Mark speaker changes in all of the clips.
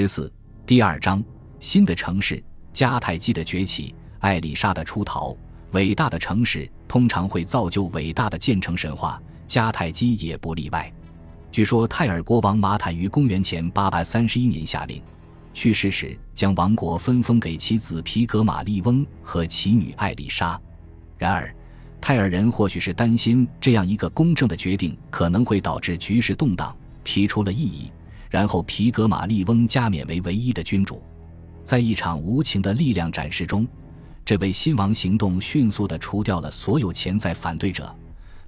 Speaker 1: 十四第二章新的城市迦太基的崛起，艾丽莎的出逃。伟大的城市通常会造就伟大的建成神话，迦太基也不例外。据说泰尔国王马坦于公元前八百三十一年下令，去世时将王国分封给其子皮格马利翁和其女艾丽莎。然而，泰尔人或许是担心这样一个公正的决定可能会导致局势动荡，提出了异议。然后皮格马利翁加冕为唯一的君主，在一场无情的力量展示中，这位新王行动迅速地除掉了所有潜在反对者。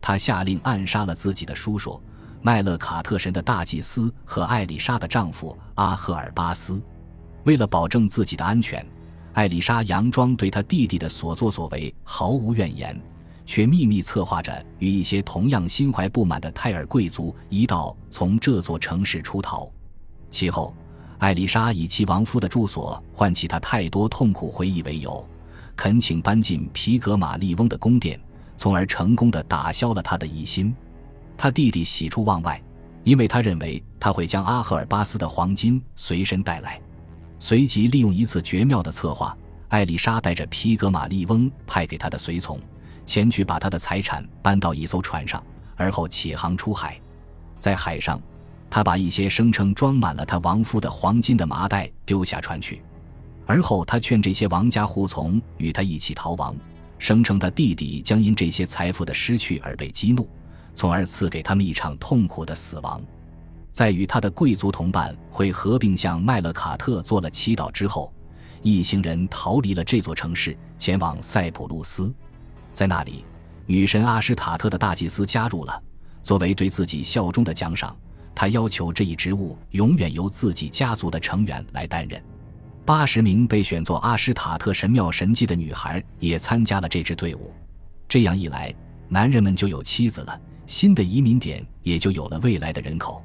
Speaker 1: 他下令暗杀了自己的叔叔麦勒卡特神的大祭司和艾丽莎的丈夫阿赫尔巴斯。为了保证自己的安全，艾丽莎佯装对他弟弟的所作所为毫无怨言。却秘密策划着与一些同样心怀不满的泰尔贵族一道从这座城市出逃。其后，艾丽莎以其亡夫的住所唤起他太多痛苦回忆为由，恳请搬进皮格马利翁的宫殿，从而成功的打消了他的疑心。他弟弟喜出望外，因为他认为他会将阿赫尔巴斯的黄金随身带来。随即利用一次绝妙的策划，艾丽莎带着皮格马利翁派给他的随从。前去把他的财产搬到一艘船上，而后启航出海。在海上，他把一些声称装满了他亡夫的黄金的麻袋丢下船去。而后，他劝这些王家护从与他一起逃亡，声称他弟弟将因这些财富的失去而被激怒，从而赐给他们一场痛苦的死亡。在与他的贵族同伴会合并向麦勒卡特做了祈祷之后，一行人逃离了这座城市，前往塞浦路斯。在那里，女神阿什塔特的大祭司加入了。作为对自己效忠的奖赏，他要求这一职务永远由自己家族的成员来担任。八十名被选作阿什塔特神庙神迹的女孩也参加了这支队伍。这样一来，男人们就有妻子了，新的移民点也就有了未来的人口。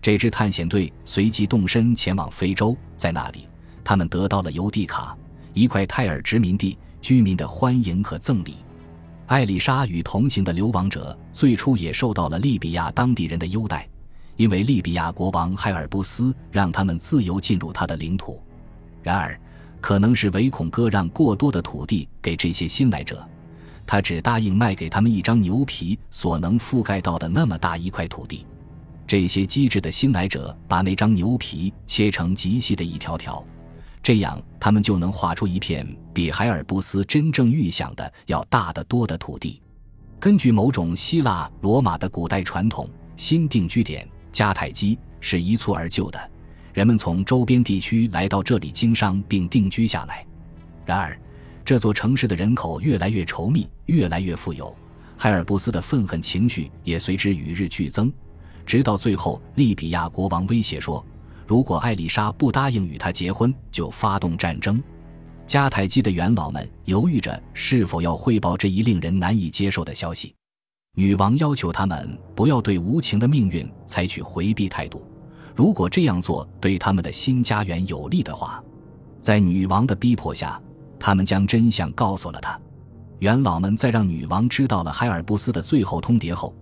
Speaker 1: 这支探险队随即动身前往非洲，在那里，他们得到了尤地卡一块泰尔殖民地居民的欢迎和赠礼。艾丽莎与同行的流亡者最初也受到了利比亚当地人的优待，因为利比亚国王海尔布斯让他们自由进入他的领土。然而，可能是唯恐割让过多的土地给这些新来者，他只答应卖给他们一张牛皮所能覆盖到的那么大一块土地。这些机智的新来者把那张牛皮切成极细的一条条。这样，他们就能画出一片比海尔布斯真正预想的要大得多的土地。根据某种希腊罗马的古代传统，新定居点迦太基是一蹴而就的，人们从周边地区来到这里经商并定居下来。然而，这座城市的人口越来越稠密，越来越富有，海尔布斯的愤恨情绪也随之与日俱增，直到最后，利比亚国王威胁说。如果艾丽莎不答应与他结婚，就发动战争。迦太基的元老们犹豫着是否要汇报这一令人难以接受的消息。女王要求他们不要对无情的命运采取回避态度。如果这样做对他们的新家园有利的话，在女王的逼迫下，他们将真相告诉了他。元老们在让女王知道了海尔布斯的最后通牒后。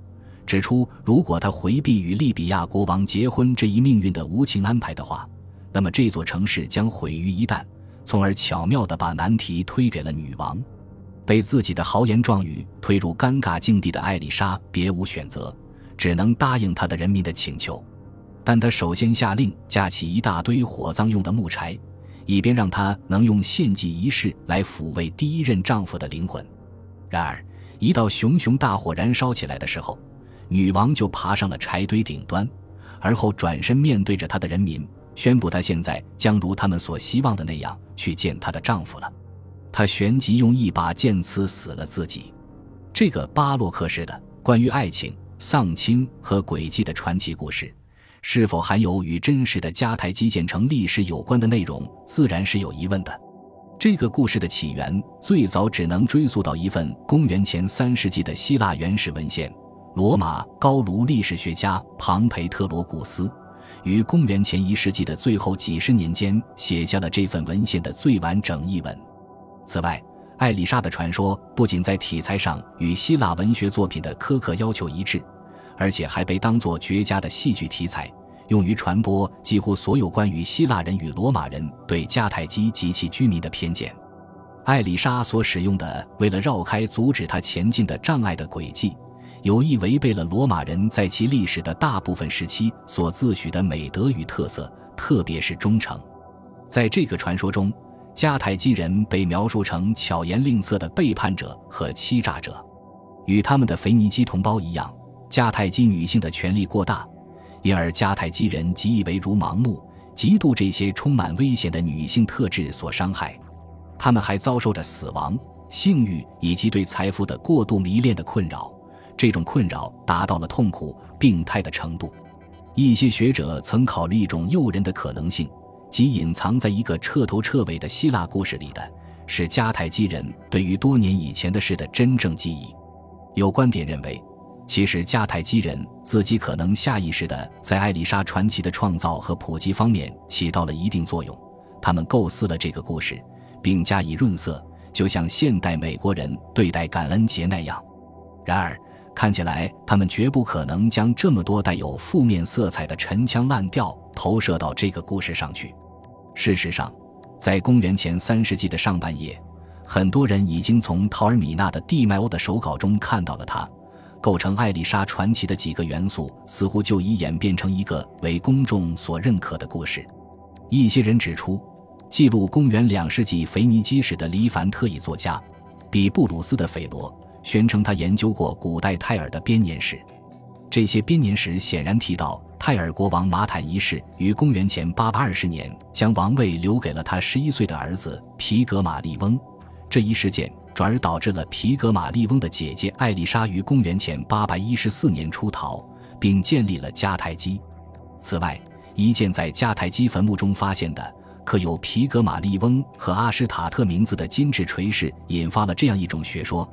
Speaker 1: 指出，如果他回避与利比亚国王结婚这一命运的无情安排的话，那么这座城市将毁于一旦，从而巧妙地把难题推给了女王。被自己的豪言壮语推入尴尬境地的艾丽莎别无选择，只能答应他的人民的请求。但他首先下令架起一大堆火葬用的木柴，以便让他能用献祭仪式来抚慰第一任丈夫的灵魂。然而，一道熊熊大火燃烧起来的时候，女王就爬上了柴堆顶端，而后转身面对着她的人民，宣布她现在将如他们所希望的那样去见她的丈夫了。她旋即用一把剑刺死了自己。这个巴洛克式的关于爱情、丧亲和诡计的传奇故事，是否含有与真实的迦太基建成历史有关的内容，自然是有疑问的。这个故事的起源最早只能追溯到一份公元前三世纪的希腊原始文献。罗马高卢历史学家庞培特罗古斯于公元前一世纪的最后几十年间写下了这份文献的最完整译文。此外，艾丽莎的传说不仅在题材上与希腊文学作品的苛刻要求一致，而且还被当作绝佳的戏剧题材，用于传播几乎所有关于希腊人与罗马人对迦太基及其居民的偏见。艾丽莎所使用的为了绕开阻止他前进的障碍的轨迹，有意违背了罗马人在其历史的大部分时期所自诩的美德与特色，特别是忠诚。在这个传说中，迦太基人被描述成巧言令色的背叛者和欺诈者。与他们的腓尼基同胞一样，迦太基女性的权力过大，因而迦太基人极以为如盲目，嫉妒这些充满危险的女性特质所伤害。他们还遭受着死亡、性欲以及对财富的过度迷恋的困扰，这种困扰达到了痛苦、病态的程度。一些学者曾考虑一种诱人的可能性，即隐藏在一个彻头彻尾的希腊故事里的是迦太基人对于多年以前的事的真正记忆。有观点认为，其实迦太基人自己可能下意识地在艾丽莎传奇的创造和普及方面起到了一定作用。他们构思了这个故事，并加以润色，就像现代美国人对待感恩节那样。然而，看起来他们绝不可能将这么多带有负面色彩的陈腔滥调投射到这个故事上去。事实上，在公元前三世纪的上半叶。很多人已经从陶尔米纳的蒂迈欧的手稿中看到了它，构成艾丽莎传奇的几个元素，似乎就已演变成一个为公众所认可的故事。一些人指出，记录公元两世纪腓尼基史的黎凡特裔作家比布鲁斯的斐罗宣称他研究过古代泰尔的编年史。这些编年史显然提到泰尔国王马坦一世于公元前八百二十年将王位留给了他十一岁的儿子皮格马利翁。这一事件转而导致了皮格马利翁的姐姐艾丽莎于公元前814年出逃，并建立了迦太基。此外，一件在迦太基坟墓中发现的刻有皮格马利翁和阿什塔特名字的金质锤饰，引发了这样一种学说：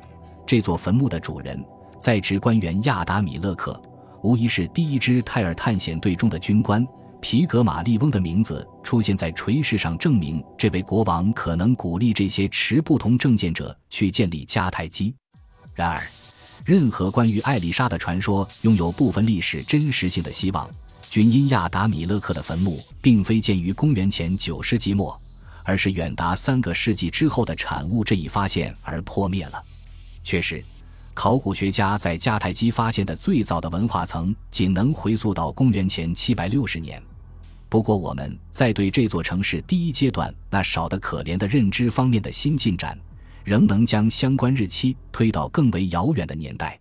Speaker 1: 这座坟墓的主人在职官员亚达米勒克，无疑是第一支泰尔探险队中的军官。皮格马利翁的名字出现在锤石上，证明这位国王可能鼓励这些持不同政见者去建立迦太基。然而，任何关于艾丽莎的传说拥有部分历史真实性的希望，均因亚达米勒克的坟墓并非建于公元前九世纪末，而是远达三个世纪之后的产物这一发现而破灭了。确实。考古学家在迦太基发现的最早的文化层仅能回溯到公元前七百六十年。不过，我们在对这座城市第一阶段那少得可怜的认知方面的新进展，仍能将相关日期推到更为遥远的年代。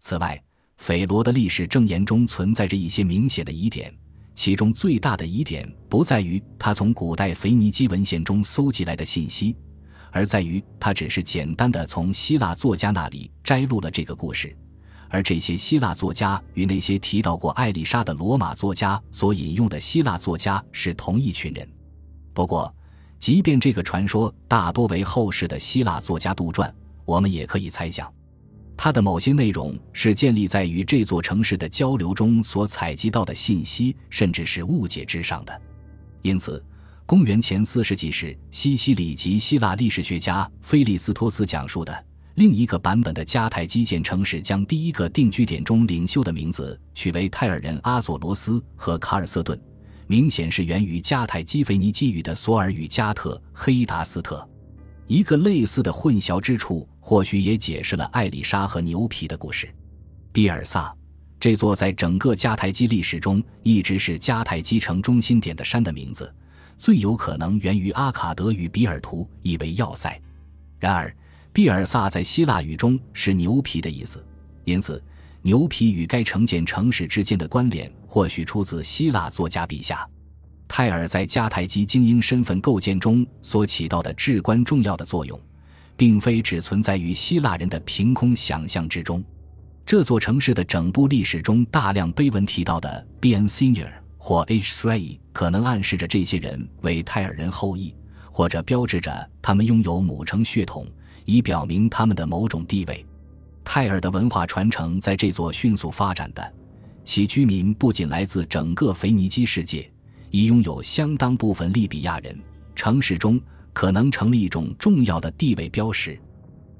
Speaker 1: 此外，斐罗的历史证言中存在着一些明显的疑点，其中最大的疑点不在于他从古代腓尼基文献中搜集来的信息。而在于，他只是简单的从希腊作家那里摘录了这个故事，而这些希腊作家与那些提到过艾丽莎的罗马作家所引用的希腊作家是同一群人。不过，即便这个传说大多为后世的希腊作家杜撰，我们也可以猜想，它的某些内容是建立在与这座城市的交流中所采集到的信息，甚至是误解之上的。因此。公元前四世纪时，西西里及希腊历史学家菲利斯托斯讲述的另一个版本的迦太基建城市，将第一个定居点中领袖的名字取为泰尔人阿索罗斯和卡尔瑟顿，明显是源于迦太基腓尼基语的索尔与加特黑达斯特。一个类似的混淆之处，或许也解释了艾丽莎和牛皮的故事。比尔萨，这座在整个迦太基历史中一直是迦太基城中心点的山的名字。最有可能源于阿卡德与比尔图意为要塞，然而比尔萨在希腊语中是牛皮的意思，因此牛皮与该城建城市之间的关联或许出自希腊作家笔下。泰尔在迦太基精英身份构建中所起到的至关重要的作用，并非只存在于希腊人的凭空想象之中。这座城市的整部历史中大量碑文提到的 B N Senior。或 H3 可能暗示着这些人为泰尔人后裔，或者标志着他们拥有母城血统，以表明他们的某种地位。泰尔的文化传承在这座迅速发展的，其居民不仅来自整个腓尼基世界，已拥有相当部分利比亚人。城市中可能成立一种重要的地位标识。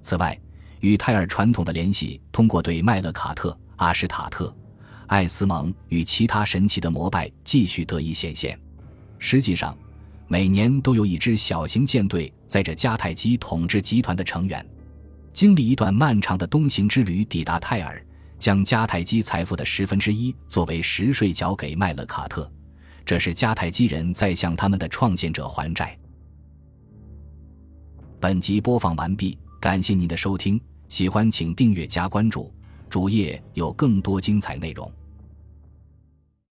Speaker 1: 此外，与泰尔传统的联系通过对麦勒卡特、阿什塔特。艾斯蒙与其他神奇的膜拜继续得以显现。实际上，每年都有一支小型舰队载着迦太基统治集团的成员，经历一段漫长的东行之旅，抵达泰尔，将迦太基财富的十分之一作为实税缴给麦勒卡特。这是迦太基人在向他们的创建者还债。本集播放完毕，感谢您的收听，喜欢请订阅加关注，主页有更多精彩内容。